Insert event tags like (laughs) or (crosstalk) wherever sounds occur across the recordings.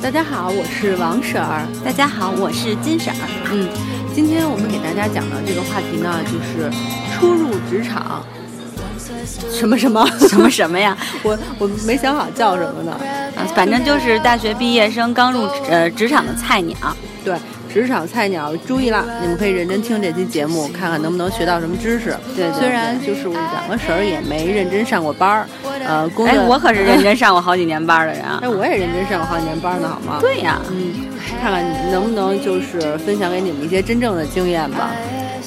大家好，我是王婶儿。大家好，我是金婶儿。嗯，今天我们给大家讲的这个话题呢，就是初入职场。什么什么什么什么呀？我我没想好叫什么呢。啊，反正就是大学毕业生刚入呃职场的菜鸟。对。职场菜鸟注意了，你们可以认真听这期节目，看看能不能学到什么知识。对，虽然就是我两个婶儿也没认真上过班儿，呃，工作。哎，我可是认真上过好几年班的人啊。哎，我也认真上过好几年班呢，好吗？对呀，嗯，看看能不能就是分享给你们一些真正的经验吧。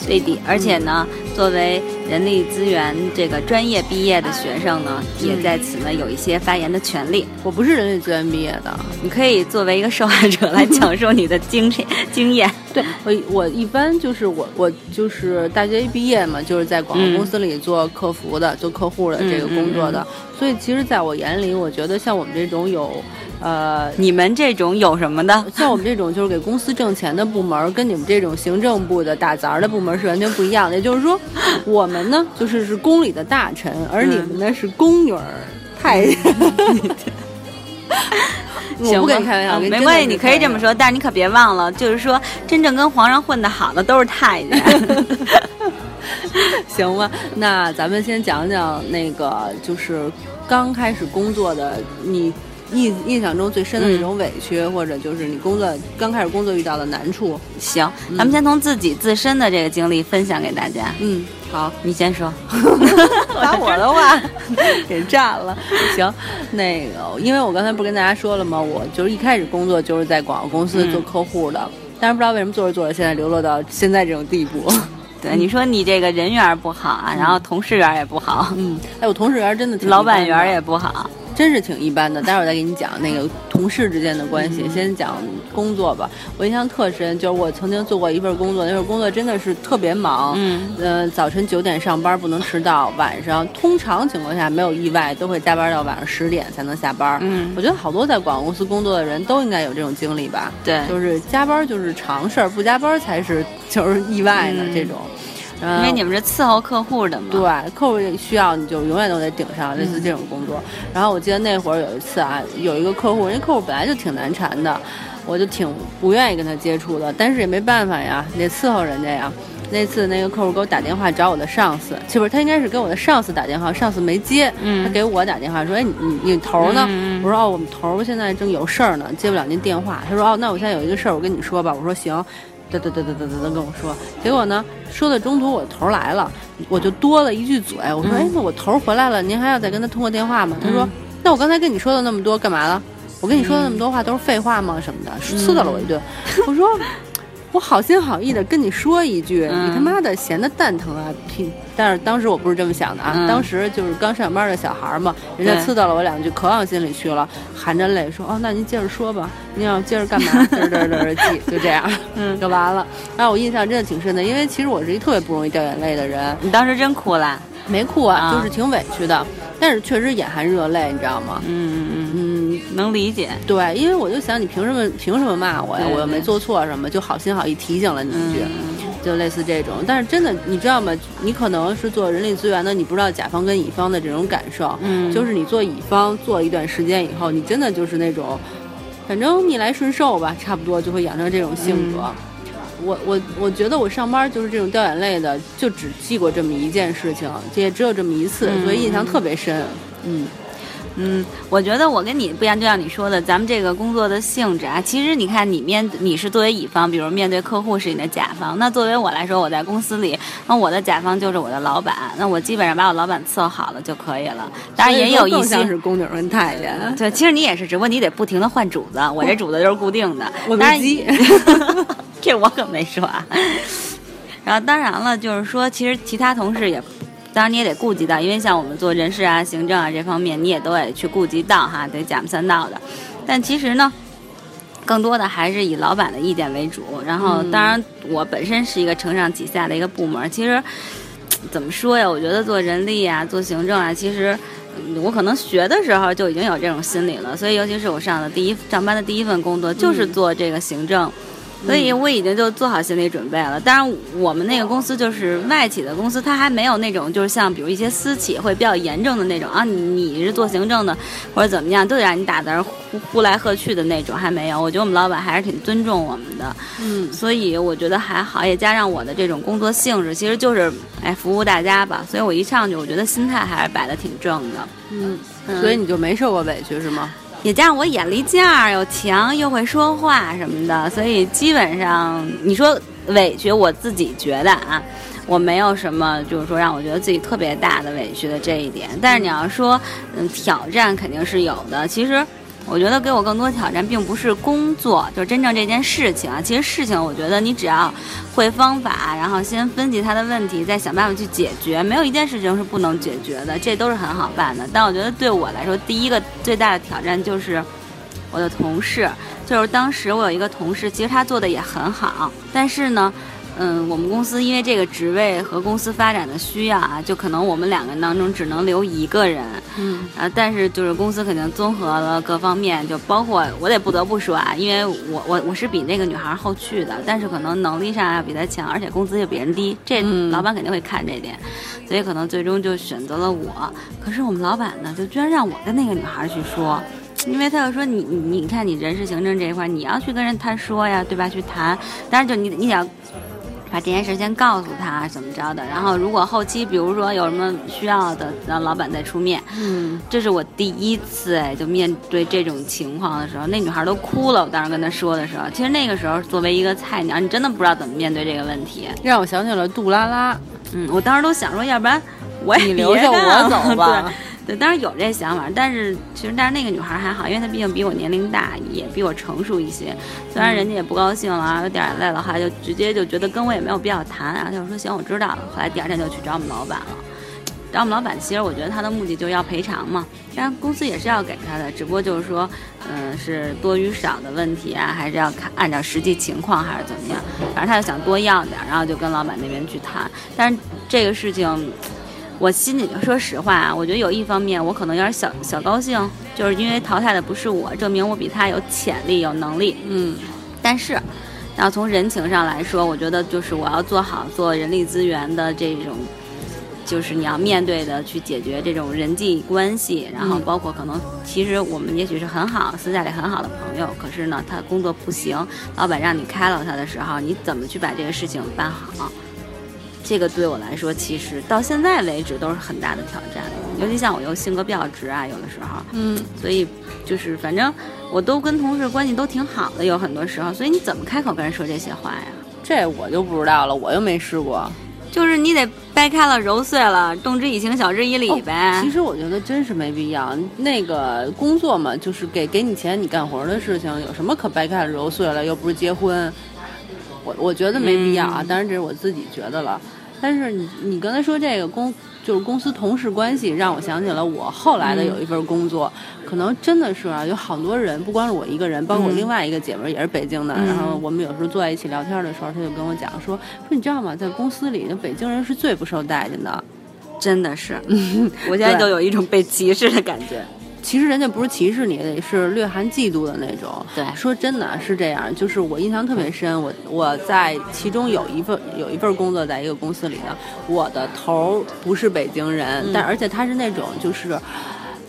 对的，而且呢，作为人力资源这个专业毕业的学生呢，也在此呢有一些发言的权利。我不是人力资源毕业的，你可以作为一个受害者来讲述你的经 (laughs) 经验。对我，我一般就是我，我就是大学一毕业嘛，就是在广告公司里做客服的，做客户的这个工作的。所以其实，在我眼里，我觉得像我们这种有。呃，你们这种有什么的？(laughs) 像我们这种就是给公司挣钱的部门，跟你们这种行政部的打杂的部门是完全不一样的。也就是说，我们呢就是是宫里的大臣，而你们呢是宫女儿太监。(laughs) 我不跟你开玩笑，没关系，你可以这么说，但是你可别忘了，就是说真正跟皇上混得好的都是太监。(laughs) 行吧，那咱们先讲讲那个，就是刚开始工作的你。印印象中最深的那种委屈，或者就是你工作刚开始工作遇到的难处。行，咱们先从自己自身的这个经历分享给大家。嗯，好，你先说，(laughs) 把我的话 (laughs) 给占了。行，那个，因为我刚才不是跟大家说了吗？我就是一开始工作就是在广告公司做客户的，但是不知道为什么做着做着，现在流落到现在这种地步。对，你说你这个人缘不好啊，然后同事缘也不好。嗯，哎，我同事缘真的挺，老板缘也不好。真是挺一般的，待会儿再给你讲那个同事之间的关系。先讲工作吧，我印象特深，就是我曾经做过一份工作，那份工作真的是特别忙。嗯，呃，早晨九点上班不能迟到，晚上通常情况下没有意外都会加班到晚上十点才能下班。嗯，我觉得好多在广告公司工作的人都应该有这种经历吧？对，就是加班就是常事儿，不加班才是就是意外呢这种。因为你们是伺候客户的嘛，对，客户需要你就永远都得顶上，类似这种工作。然后我记得那会儿有一次啊，有一个客户，人家客户本来就挺难缠的，我就挺不愿意跟他接触的，但是也没办法呀，得伺候人家呀。那次那个客户给我打电话找我的上司，其实他应该是给我的上司打电话，上司没接，他给我打电话说，哎，你你你头呢？我说哦，我们头现在正有事儿呢，接不了您电话。他说哦，那我现在有一个事儿，我跟你说吧。我说行。嘚嘚嘚嘚嘚嘚跟我说，结果呢，说到中途我头来了，我就多了一句嘴，我说，哎，那我头回来了，您还要再跟他通过电话吗？他说，那我刚才跟你说的那么多干嘛了？我跟你说的那么多话都是废话吗？什么的，刺到了我一顿。我说。我好心好意的跟你说一句，你他妈的闲的蛋疼啊！但是当时我不是这么想的啊，当时就是刚上班的小孩嘛，人家刺到了我两句，可往心里去了，含着泪说：“哦，那您接着说吧，您要接着干嘛？(laughs) 嘚嘚嘚记，就这样，嗯，就完了。”然后我印象真的挺深的，因为其实我是一特别不容易掉眼泪的人。你当时真哭了？没哭啊，就是挺委屈的，但是确实眼含热泪，你知道吗？嗯嗯嗯嗯。能理解，对，因为我就想你凭什么凭什么骂我呀？我又没做错什么，就好心好意提醒了你一句，就类似这种。但是真的，你知道吗？你可能是做人力资源的，你不知道甲方跟乙方的这种感受。嗯，就是你做乙方做一段时间以后，你真的就是那种，反正逆来顺受吧，差不多就会养成这种性格。我我我觉得我上班就是这种掉眼泪的，就只记过这么一件事情，也只有这么一次，所以印象特别深。嗯。嗯，我觉得我跟你不一样，就像你说的，咱们这个工作的性质啊，其实你看，你面你是作为乙方，比如面对客户是你的甲方，那作为我来说，我在公司里，那我的甲方就是我的老板，那我基本上把我老板伺候好了就可以了。当然也有一些是宫女跟太监，对，其实你也是，只不过你得不停的换主子，我这主子就是固定的。(laughs) 我没鸡，(laughs) 这我可没说啊。然后当然了，就是说，其实其他同事也。当然你也得顾及到，因为像我们做人事啊、行政啊这方面，你也都得去顾及到哈，得讲三道的。但其实呢，更多的还是以老板的意见为主。然后，当然我本身是一个承上启下的一个部门。其实怎么说呀？我觉得做人力啊、做行政啊，其实我可能学的时候就已经有这种心理了。所以，尤其是我上的第一上班的第一份工作，就是做这个行政。所以我已经就做好心理准备了。当然，我们那个公司就是外企的公司，它还没有那种就是像比如一些私企会比较严重的那种啊，你你是做行政的或者怎么样，都得让你打字呼呼来喝去的那种，还没有。我觉得我们老板还是挺尊重我们的，嗯，所以我觉得还好，也加上我的这种工作性质，其实就是哎服务大家吧。所以我一上去，我觉得心态还是摆的挺正的，嗯，所以你就没受过委屈是吗？也加上我眼力劲儿又强，又会说话什么的，所以基本上你说委屈，我自己觉得啊，我没有什么就是说让我觉得自己特别大的委屈的这一点。但是你要说嗯挑战肯定是有的，其实。我觉得给我更多挑战，并不是工作，就是真正这件事情啊。其实事情，我觉得你只要会方法，然后先分析他的问题，再想办法去解决，没有一件事情是不能解决的，这都是很好办的。但我觉得对我来说，第一个最大的挑战就是我的同事，就是当时我有一个同事，其实他做的也很好，但是呢。嗯，我们公司因为这个职位和公司发展的需要啊，就可能我们两个人当中只能留一个人。嗯，啊，但是就是公司肯定综合了各方面，就包括我得不得不说啊，因为我我我是比那个女孩后去的，但是可能能力上要比她强，而且工资又比人低，这老板肯定会看这点，所以可能最终就选择了我。可是我们老板呢，就居然让我跟那个女孩去说，因为他就说你你你看你人事行政这一块，你要去跟人他说呀，对吧？去谈，但是就你你要。把这件事先告诉他怎么着的，然后如果后期比如说有什么需要的，让老板再出面。嗯，这是我第一次哎，就面对这种情况的时候，那女孩都哭了。我当时跟她说的时候，其实那个时候作为一个菜鸟，你真的不知道怎么面对这个问题，让我想起了杜拉拉。嗯，我当时都想说，要不然我也留着我走吧。(laughs) 对，对当然有这想法，但是其实但是那个女孩还好，因为她毕竟比我年龄大，也比我成熟一些。虽然人家也不高兴了啊，有点累了，哈，就直接就觉得跟我也没有必要谈啊，就说行，我知道了。后来第二天就去找我们老板了。找我们老板，其实我觉得他的目的就是要赔偿嘛，当然公司也是要给他的，只不过就是说，嗯，是多与少的问题啊，还是要看按照实际情况还是怎么样。反正他就想多要点，然后就跟老板那边去谈。但是这个事情。我心里说实话啊，我觉得有一方面我可能有点小小高兴，就是因为淘汰的不是我，证明我比他有潜力、有能力。嗯，但是，要从人情上来说，我觉得就是我要做好做人力资源的这种，就是你要面对的去解决这种人际关系，然后包括可能其实我们也许是很好私下里很好的朋友，可是呢他工作不行，老板让你开了他的时候，你怎么去把这个事情办好？这个对我来说，其实到现在为止都是很大的挑战，尤其像我又性格比较直啊，有的时候，嗯，所以就是反正我都跟同事关系都挺好的，有很多时候，所以你怎么开口跟人说这些话呀？这我就不知道了，我又没试过。就是你得掰开了揉碎了，动之以情，晓之以理呗。其实我觉得真是没必要，那个工作嘛，就是给给你钱你干活的事情，有什么可掰开了揉碎了？又不是结婚。我我觉得没必要啊，当然这是我自己觉得了。但是你你刚才说这个公就是公司同事关系，让我想起了我后来的有一份工作，可能真的是啊，有好多人，不光是我一个人，包括另外一个姐妹也是北京的，然后我们有时候坐在一起聊天的时候，她就跟我讲说说你知道吗，在公司里，那北京人是最不受待见的，真的是，我现在就有一种被歧视的感觉。其实人家不是歧视你，是略含嫉妒的那种。对，说真的是这样，就是我印象特别深。我我在其中有一份有一份工作，在一个公司里呢，我的头不是北京人，但而且他是那种就是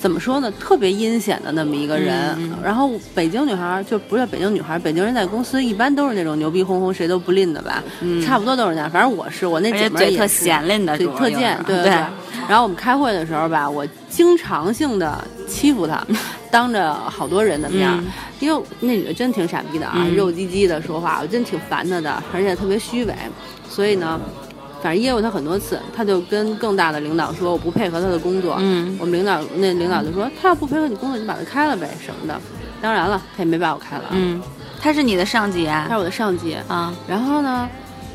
怎么说呢，特别阴险的那么一个人。然后北京女孩就不是北京女孩，北京人在公司一般都是那种牛逼哄哄，谁都不吝的吧？差不多都是那样。反正我是我那姐妹也特闲吝的，嘴特贱，对 (laughs) 对。然后我们开会的时候吧，我经常性的欺负她，当着好多人的面，因为那女的真挺傻逼的啊，肉唧唧的说话，我真挺烦她的，而且特别虚伪。所以呢，反正噎过他很多次，他就跟更大的领导说我不配合他的工作。嗯，我们领导那领导就说他要不配合你工作，你把他开了呗什么的。当然了，他也没把我开了。嗯，他是你的上级啊？他是我的上级啊。然后呢，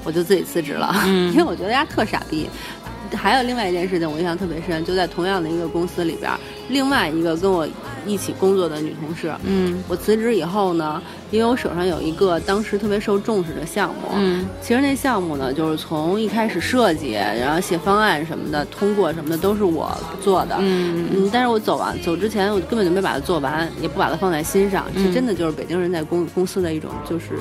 我就自己辞职了，因为我觉得人家特傻逼。(laughs) 还有另外一件事情，我印象特别深，就在同样的一个公司里边，另外一个跟我一起工作的女同事，嗯，我辞职以后呢，因为我手上有一个当时特别受重视的项目，嗯，其实那项目呢，就是从一开始设计，然后写方案什么的，通过什么的都是我做的，嗯嗯，但是我走完走之前，我根本就没把它做完，也不把它放在心上，这真的就是北京人在公公司的一种就是。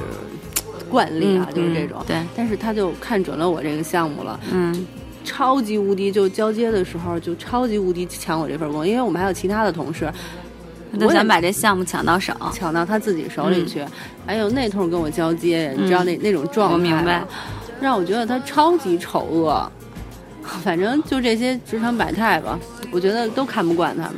惯例啊，嗯就是这种。对，但是他就看准了我这个项目了，嗯超级无敌，就交接的时候就超级无敌抢我这份工，因为我们还有其他的同事，他就我想把这项目抢到手。抢到他自己手里去，还有那通跟我交接，你知道那、那种状态嗯我明白，让我觉得他超级丑恶。(laughs) 反正就这些职场百态吧，我觉得都看不惯他们。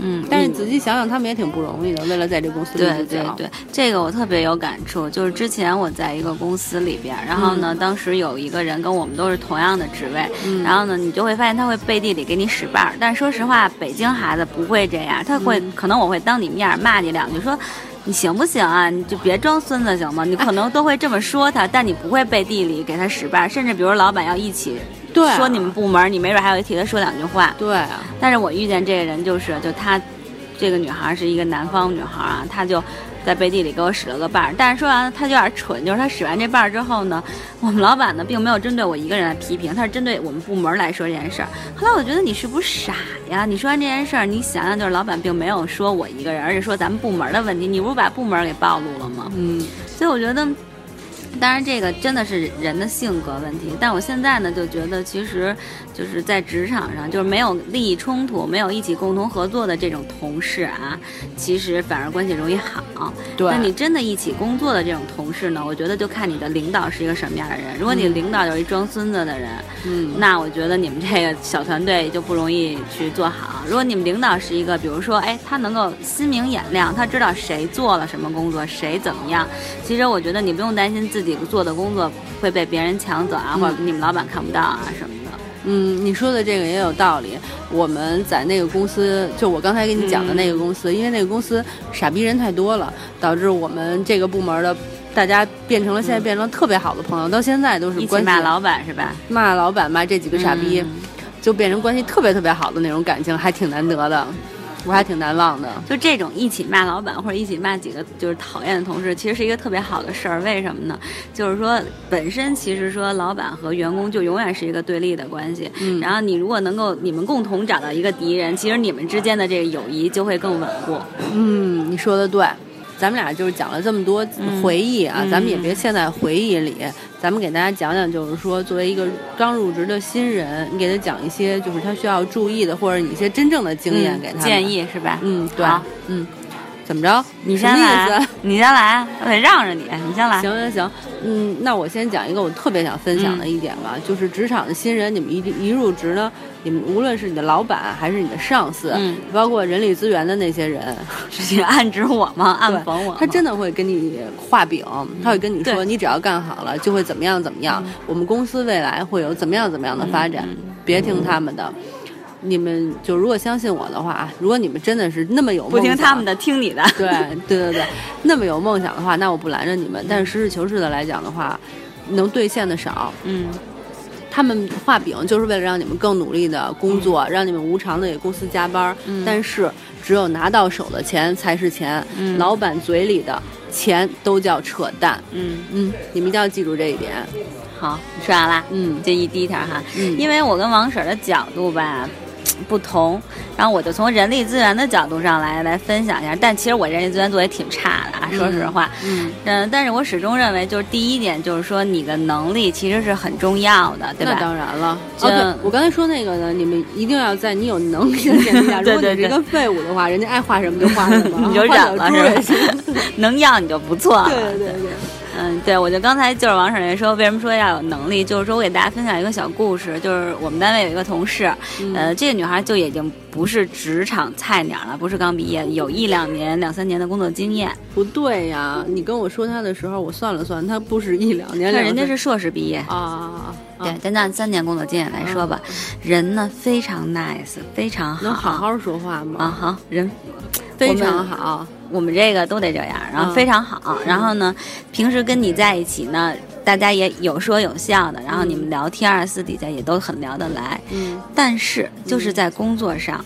嗯，但是仔细想想，他们也挺不容易的，为了在这公司立对。对对，这个我特别有感触。就是之前我在一个公司里边，然后呢，当时有一个人跟我们都是同样的职位，嗯然后呢，你就会发现他会背地里给你使绊儿。但说实话，北京孩子不会这样，他会、嗯可能我会当你面儿骂你两句，说。你行不行啊？你就别装孙子行吗？你可能都会这么说他，但你不会背地里给他使绊儿，甚至比如老板要一起对啊说你们部门，你没准还会替他说两句话。对啊，但是我遇见这个人就是，就她这个女孩是一个南方女孩啊，她就在背地里给我使了个绊儿。但是说完了，她就有点蠢，就是她使完这绊儿之后呢，(laughs) 我们老板呢并没有针对我一个人来批评，他是针对我们部门来说这件事儿。后来我觉得你是不是傻呀？你说完这件事儿，你想想，就是老板并没有说我一个人，而是说咱们部门的问题，你不是把部门给暴露了吗？嗯，所以我觉得，当然这个真的是人的性格问题。但我现在呢，就觉得其实 (laughs) 就是在职场上，就是没有利益冲突、没有一起共同合作的这种同事啊，其实反而关系容易好。对。那你真的一起工作的这种同事呢，我觉得就看你的领导是一个什么样的人。如果你领导就是一装孙子的人，嗯，那我觉得你们这个小团队就不容易去做好。如果你们领导是一个，比如说，哎，他能够心明眼亮，他知道谁做了什么工作，谁怎么样，其实我觉得你不用担心自己做的工作会被别人抢走啊，嗯或者你们老板看不到啊什么的。嗯，你说的这个也有道理。我们在那个公司，就我刚才给你讲的那个公司，因为那个公司傻逼人太多了，导致我们这个部门的大家变成了现在变成了特别好的朋友，到现在都是关系骂老板是吧？骂老板骂这几个傻逼，嗯就变成关系特别特别好的那种感情，还挺难得的，我还挺难忘的。就这种一起骂老板或者一起骂几个就是讨厌的同事，其实是一个特别好的事儿。为什么呢？就是说本身其实说老板和员工就永远是一个对立的关系。嗯然后你如果能够你们共同找到一个敌人，其实你们之间的这个友谊就会更稳固。嗯，你说的对。咱们俩就是讲了这么多回忆啊，嗯。咱们也别陷在回忆里，咱们给大家讲讲，就是说作为一个刚入职的新人，你给他讲一些就是他需要注意的，或者你一些真正的经验给他、嗯建。议是吧？嗯，对，嗯，怎么着？你先来思？，你先来，我得让着你，你先来。行行行，嗯，那我先讲一个我特别想分享的一点吧，就是职场的新人，你们一一入职呢，你们无论是你的老板还是你的上司，嗯包括人力资源的那些人，(laughs) 是你暗指我吗？暗讽我？他真的会跟你画饼，他会跟你说，对你只要干好了，就会怎么样怎么样，我们公司未来会有怎么样怎么样的发展，别听他们的。你们就如果相信我的话，啊如果你们真的是那么有不听他们的，听你的。(laughs) 对对对对，那么有梦想的话，那我不拦着你们。但是实事求是的来讲的话，能兑现的少。嗯他们画饼就是为了让你们更努力的工作，让你们无偿的给公司加班。嗯但是只有拿到手的钱才是钱，嗯老板嘴里的钱都叫扯淡。嗯，嗯，你们一定要记住这一点。好，你说完了。嗯这一第一条哈，嗯因为我跟王婶的角度吧不同，然后我就从人力资源的角度上来来分享一下。但其实我人力资源做的也挺差的啊，说实话。嗯，嗯，但是我始终认为，就是第一点，就是说你的能力其实是很重要的，对那吧？当然了。就哦，对，我刚才说那个呢，你们一定要在你有能力的前提下，(laughs) 如果你是一个废物的话，人家爱画什么就画什么，(laughs) 你就忍了是吧。(laughs) 能要你就不错了。对对对对。嗯，对，我就刚才就是王婶也说，为什么说要有能力？就是说我给大家分享一个小故事，就是我们单位有一个同事，嗯呃，这个女孩就已经不是职场菜鸟了，不是刚毕业，有一两年、两三年的工作经验。不对呀，你跟我说她的时候，我算了算，她不是一两年，两三但人家是硕士毕业，啊，对，咱按三年工作经验来说吧，人呢非常 nice，非常好，能好好说话吗啊？好人。非常好，我们这个都得这样，然后嗯。非常好。然后呢，平时跟你在一起呢，大家也有说有笑的，然后你们聊天儿，私底下也都很聊得来。嗯。但是就是在工作上，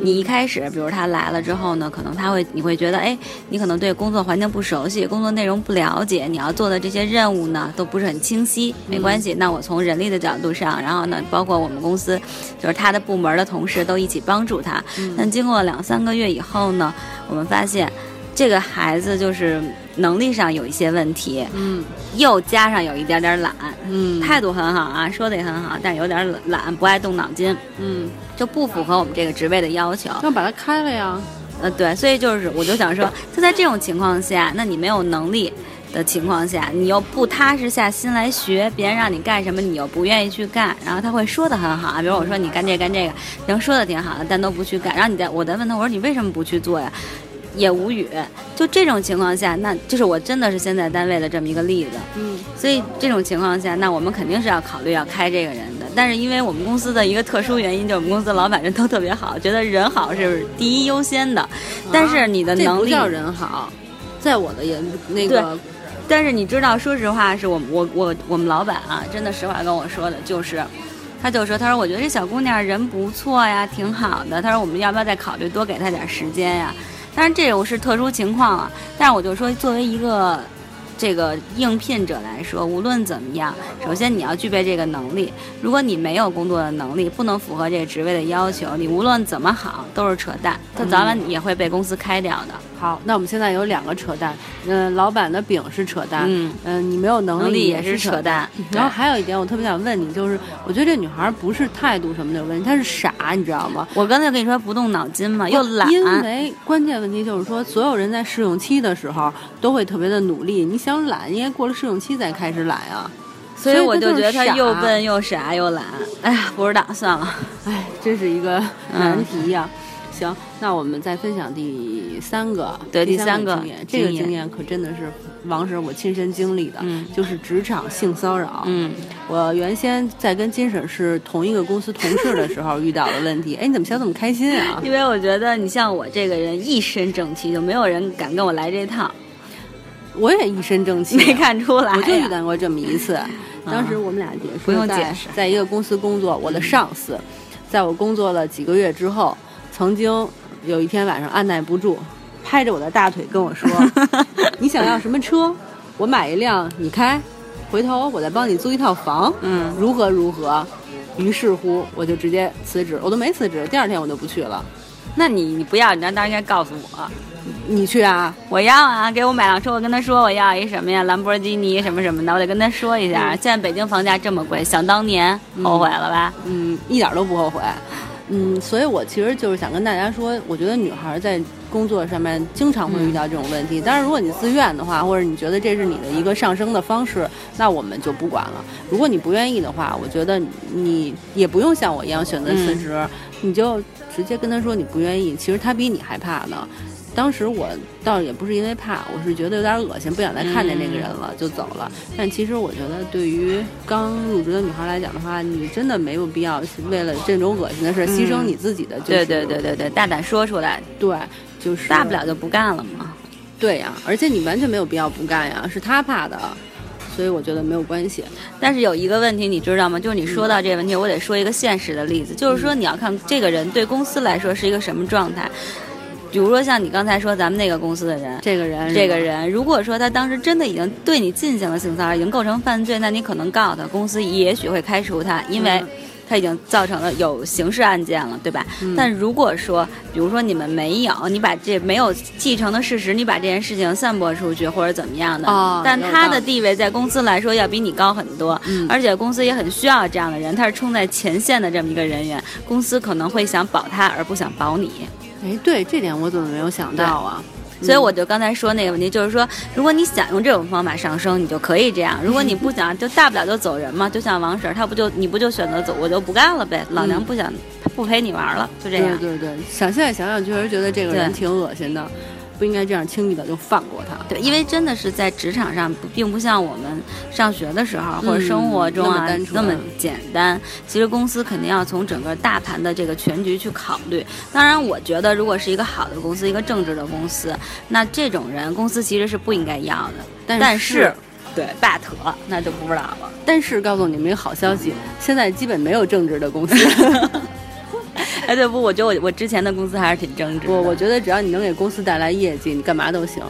你一开始，比如他来了之后呢，可能他会，你会觉得，哎，你可能对工作环境不熟悉，工作内容不了解，你要做的这些任务呢都不是很清晰。没关系，那我从人力的角度上，然后呢，包括我们公司，就是他的部门的同事都一起帮助他。但经过两三个月以后呢，我们发现。这个孩子就是能力上有一些问题，嗯又加上有一点点懒，嗯态度很好啊，说的也很好，但是有点懒，不爱动脑筋，嗯，就不符合我们这个职位的要求。那把他开了呀。呃，对，所以就是我就想说，就在这种情况下，那你没有能力的情况下，你又不踏实下心来学，别人让你干什么，你又不愿意去干，然后他会说的很好啊，比如我说你干这个干这个，能说的挺好的，但都不去干，然后你再我再问他，我说你为什么不去做呀？也无语，就这种情况下，那就是我真的是现在单位的这么一个例子，嗯所以这种情况下，那我们肯定是要考虑要开这个人的。但是因为我们公司的一个特殊原因，就是我们公司的老板人都特别好，觉得人好是第一优先的。但是你的能力，不叫人好，在我的眼那个但是你知道，说实话，是我我我我们老板啊，真的实话跟我说的，就是，他就说，他说我觉得这小姑娘人不错呀，挺好的。他说我们要不要再考虑多给她点时间呀？当然这种是特殊情况啊，但是我就说，作为一个这个应聘者来说，无论怎么样，首先你要具备这个能力。如果你没有工作的能力，不能符合这个职位的要求，你无论怎么好都是扯淡，他早晚也会被公司开掉的。好，那我们现在有两个扯淡，嗯、老板的饼是扯淡，嗯嗯、你没有能能力也也是扯淡然后还有一点，我特别想问你，就是我觉得这女孩不是态度什么的有问题，她是傻，你知道吗？我刚才跟你说不动脑筋嘛，又懒。因为关键问题就是说，所有人在试用期的时候都会特别的努力，你想懒，应该过了试用期再开始懒啊。所以我就觉得他所以他就是傻又笨又傻又懒。哎呀，不知道，算了。哎，这是一个嗯难题呀、行，那我们再分享第三个，对第第三个个经验，这个经验可真的是王婶我亲身经历的，嗯就是职场性骚扰。嗯，我原先在跟金婶是同一个公司同事的时候遇到的问题，(laughs) 哎，你怎么笑这么开心啊？因为我觉得你像我这个人一身正气，就没有人敢跟我来这套，我也一身正气，(laughs) 没看出来呀。我就遇到过这么一次，当时我们俩也是不用在解释在一个公司工作，我的上司，在我工作了几个月之后，曾经有一天晚上按耐不住，拍着我的大腿跟我说：“ (laughs) 你想要什么车？我买一辆你开，回头我再帮你租一套房，嗯如何如何。”于是乎，我就直接辞职，我都没辞职，第二天我就不去了。那你你不要，你当时应该告诉我，你去啊？我要啊，给我买辆车，我跟他说我要一什么呀，兰博基尼什么什么的，我得跟他说一下。现在北京房价这么贵，想当年后悔了吧？嗯，一点都不后悔。嗯，所以我其实就是想跟大家说，我觉得女孩在工作上面经常会遇到这种问题。但是，如果你自愿的话，或者你觉得这是你的一个上升的方式，那我们就不管了。如果你不愿意的话，我觉得你也不用像我一样选择辞职，你就直接跟他说你不愿意。其实他比你还怕呢。当时我倒也不是因为怕，我是觉得有点恶心，不想再看见那个人了，就走了。但其实我觉得，对于刚入职的女孩来讲的话，你真的没有必要为了这种恶心的事牺牲你自己的、就是对对对对对，大胆说出来，对，就是大不了就不干了嘛。对呀，而且你完全没有必要不干呀，是他怕的，所以我觉得没有关系。但是有一个问题，你知道吗？就是你说到这个问题，我得说一个现实的例子，就是说你要看这个人对公司来说是一个什么状态。比如说像你刚才说咱们那个公司的人，这个人，这个，人如果说他当时真的已经对你进行了性骚扰，已经构成犯罪，那你可能告他，公司也许会开除他，因为嗯他已经造成了有刑事案件了，对吧？嗯但如果说，比如说你们没有，你把这没有继承的事实，你把这件事情散播出去或者怎么样的，哦但他的地位在公司来说要比你高很多，嗯而且公司也很需要这样的人，他是冲在前线的这么一个人员，公司可能会想保他而不想保你。哎，对，这点我怎么没有想到啊？所以我就刚才说那个问题，就是说，如果你想用这种方法上升，你就可以这样；如果你不想，就大不了就走人嘛。就像王婶儿，她不就你不就选择走，我就不干了呗。老娘不想不陪你玩了，就这样。对对对，想现在想想，确实觉得这个人挺恶心的，不应该这样轻易的就放过他。对，因为真的是在职场上，并不像我们上学的时候或者生活中啊、那么简单。其实公司肯定要从整个大盘的这个全局去考虑。当然，我觉得如果是一个好的公司，一个正直的公司，那这种人公司其实是不应该要的。但但是对 but 那就不知道了。但是告诉你们一个好消息，现在基本没有正直的公司。(laughs) 哎，对不？我觉得我我之前的公司还是挺正直的，我我觉得只要你能给公司带来业绩，你干嘛都行。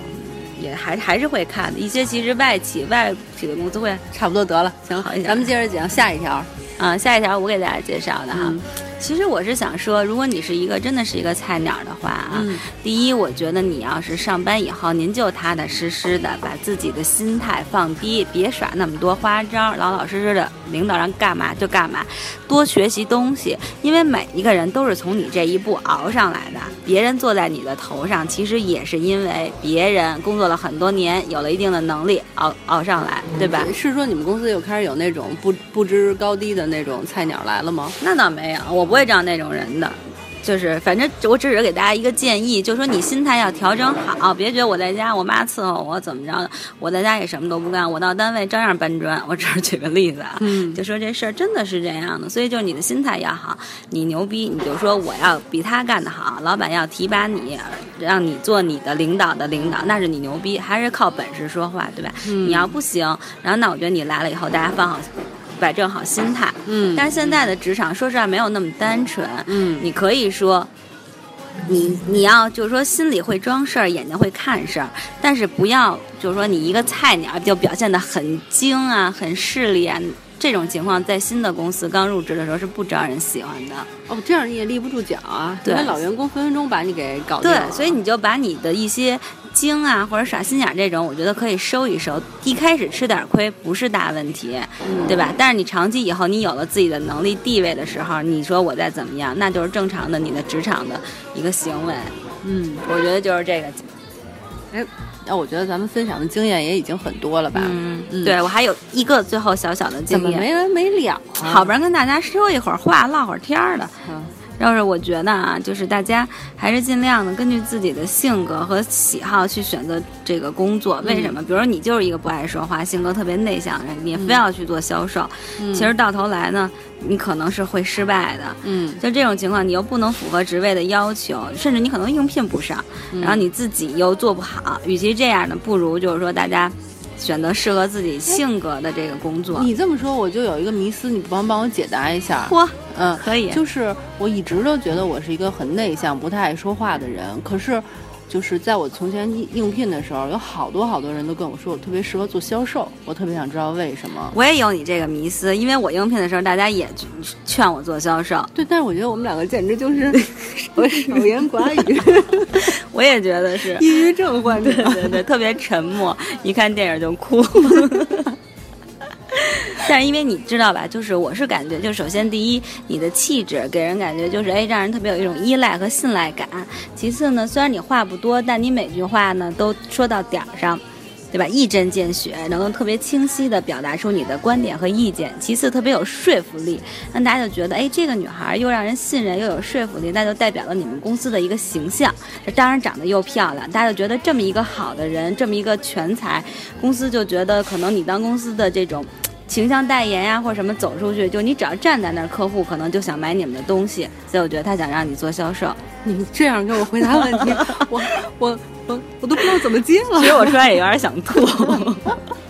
也还还是会看的。一些其实外企外企的公司会差不多得了，行好一，点咱们接着讲下一条。啊、下一条我给大家介绍的哈，嗯其实我是想说，如果你是一个真的是一个菜鸟的话啊，嗯第一，我觉得你要是上班以后，您就踏踏实实的把自己的心态放低，别耍那么多花招，老老实实的，领导让干嘛就干嘛，多学习东西，因为每一个人都是从你这一步熬上来的，别人坐在你的头上，其实也是因为别人工作了很多年，有了一定的能力熬熬上来，对吧？是说你们公司又开始有那种不不知高低的那种菜鸟来了吗？那倒没有，我不会找那种人的。就是，反正我只是给大家一个建议，就说你心态要调整好，别觉得我在家我妈伺候我怎么着的，我在家也什么都不干，我到单位照样搬砖。我只是举个例子啊，嗯就说这事儿真的是这样的，所以就是你的心态要好，你牛逼，你就说我要比他干得好，老板要提拔你，让你做你的领导的领导，那是你牛逼，还是靠本事说话，对吧？嗯你要不行，然后那我觉得你来了以后，大家放好。摆正好心态，嗯但是现在的职场，说实话没有那么单纯，嗯你可以说，你你要就是说心里会装事儿，眼睛会看事儿，但是不要就是说你一个菜鸟就表现得很精啊，很势利啊。这种情况在新的公司刚入职的时候是不招人喜欢的，哦，这样你也立不住脚啊。对老员工分分钟把你给搞定对，所以你就把你的一些精啊或者耍心眼这种，我觉得可以收一收。一开始吃点亏不是大问题，对吧？但是你长期以后，你有了自己的能力地位的时候，你说我再怎么样，那就是正常的你的职场的一个行为。嗯，我觉得就是这个。哎，那我觉得咱们分享的经验也已经很多了吧？嗯，嗯对我还有一个最后小小的经验，怎么没完没了、啊？好不容易跟大家说一会儿话，唠会儿天儿的。嗯要是我觉得啊，就是大家还是尽量的根据自己的性格和喜好去选择这个工作。为什么？比如说你就是一个不爱说话、性格特别内向的人，你非要去做销售，嗯其实到头来呢，你可能是会失败的。嗯就这种情况，你又不能符合职位的要求，甚至你可能应聘不上，嗯然后你自己又做不好。与其这样呢，不如就是说大家选择适合自己性格的这个工作。你这么说，我就有一个迷思，你帮帮我解答一下。嚯，嗯，可以，就是我一直都觉得我是一个很内向、不太爱说话的人，可是。就是在我从前应应聘的时候，有好多好多人都跟我说我特别适合做销售，我特别想知道为什么。我也有你这个迷思，因为我应聘的时候，大家也劝我做销售，对，但是我觉得我们两个简直就是 (laughs) 我少言寡语，(laughs) 我也觉得是，抑郁症患者。对对对，特别沉默，一看电影就哭。(laughs) (laughs) 但是因为你知道吧，就是我是感觉，就首先第一，你的气质给人感觉就是哎，让人特别有一种依赖和信赖感。其次呢，虽然你话不多，但你每句话呢都说到点儿上。对吧？一针见血，能够特别清晰地表达出你的观点和意见。其次，特别有说服力，让大家就觉得，哎，这个女孩又让人信任，又有说服力，那就代表了你们公司的一个形象。这当然长得又漂亮，大家就觉得这么一个好的人，这么一个全才，公司就觉得可能你当公司的这种。形象代言呀、或者什么走出去，就你只要站在那儿，客户可能就想买你们的东西，所以我觉得他想让你做销售。你这样给我回答问题，我我我我都不知道怎么接了其。实我突然也有点想吐。(laughs)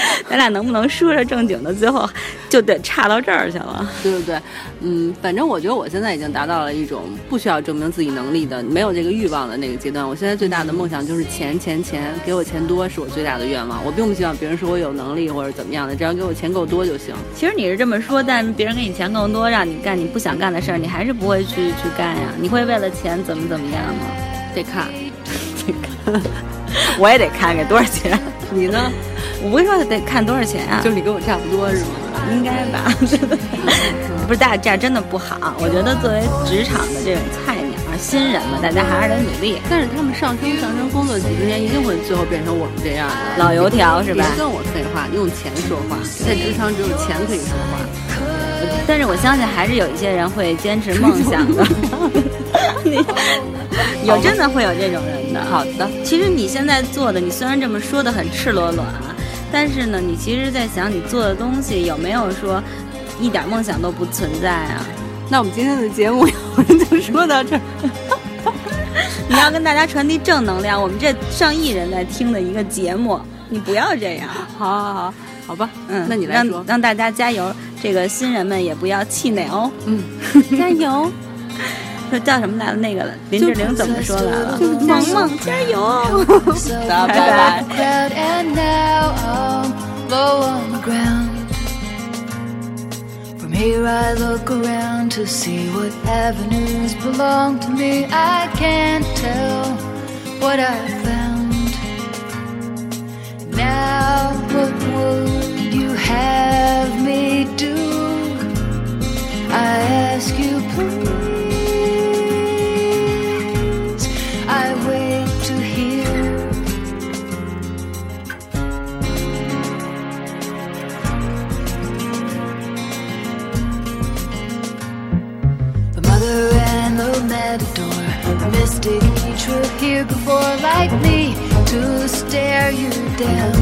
(laughs) 咱俩能不能说说正经的，最后就得差到这儿去了？对不对，嗯，反正我觉得我现在已经达到了一种不需要证明自己能力的，没有这个欲望的那个阶段。我现在最大的梦想就是钱钱钱，给我钱多是我最大的愿望。我并不希望别人说我有能力或者怎么样的，只要给我钱够多就行。其实你是这么说，但别人给你钱更多，让你干你不想干的事儿，你还是不会去去干呀。你会为了钱怎么怎么样吗？得看 (laughs) 得看 (laughs) 我也得看给多少钱。你呢，我不会说得看多少钱啊，就你跟我差不多是吗？应该吧？(laughs) 不是，大家这样真的不好。我觉得作为职场的这种菜鸟、新人嘛，大家还是得努力。但是他们上升上升，工作几十年，一定会最后变成我们这样的老油条是吧别跟我废话，用钱说话，在职场只有钱可以说话。但是我相信还是有一些人会坚持梦想的，(laughs) 有真的会有这种人的。好的，其实你现在做的，你虽然这么说的很赤裸裸啊，但是呢，你其实在想你做的东西有没有说一点梦想都不存在啊？那我们今天的节目就说到这儿。(laughs) 你要跟大家传递正能量，我们这上亿人在听的一个节目，你不要这样。好好好，好吧，嗯，那你来说让。让大家加油，这个新人们也不要气馁哦。嗯，(laughs) 加油！说叫什么来了？那个林志玲怎么说来了？萌萌加油！拜拜拜。 crowd and now I'm low on the ground. From here I look around to see what avenues belong to me. I can't tell what I found. Now, what would you have me do? I ask you, please. You down.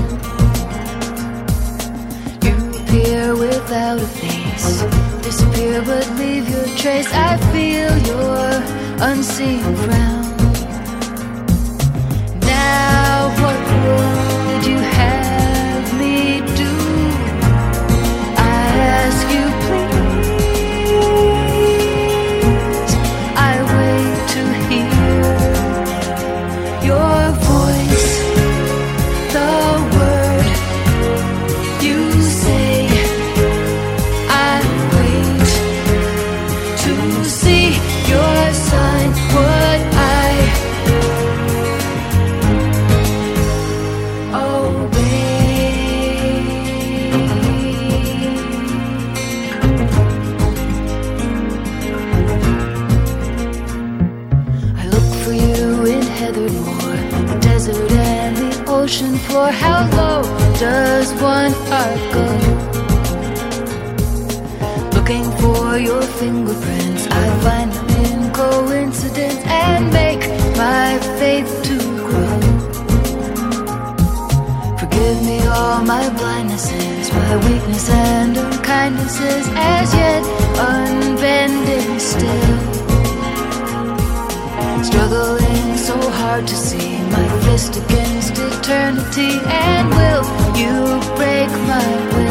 You appear without a face, disappear but leave your trace. I feel your unseen frown. Hard to see my fist against eternity, and will you break my will?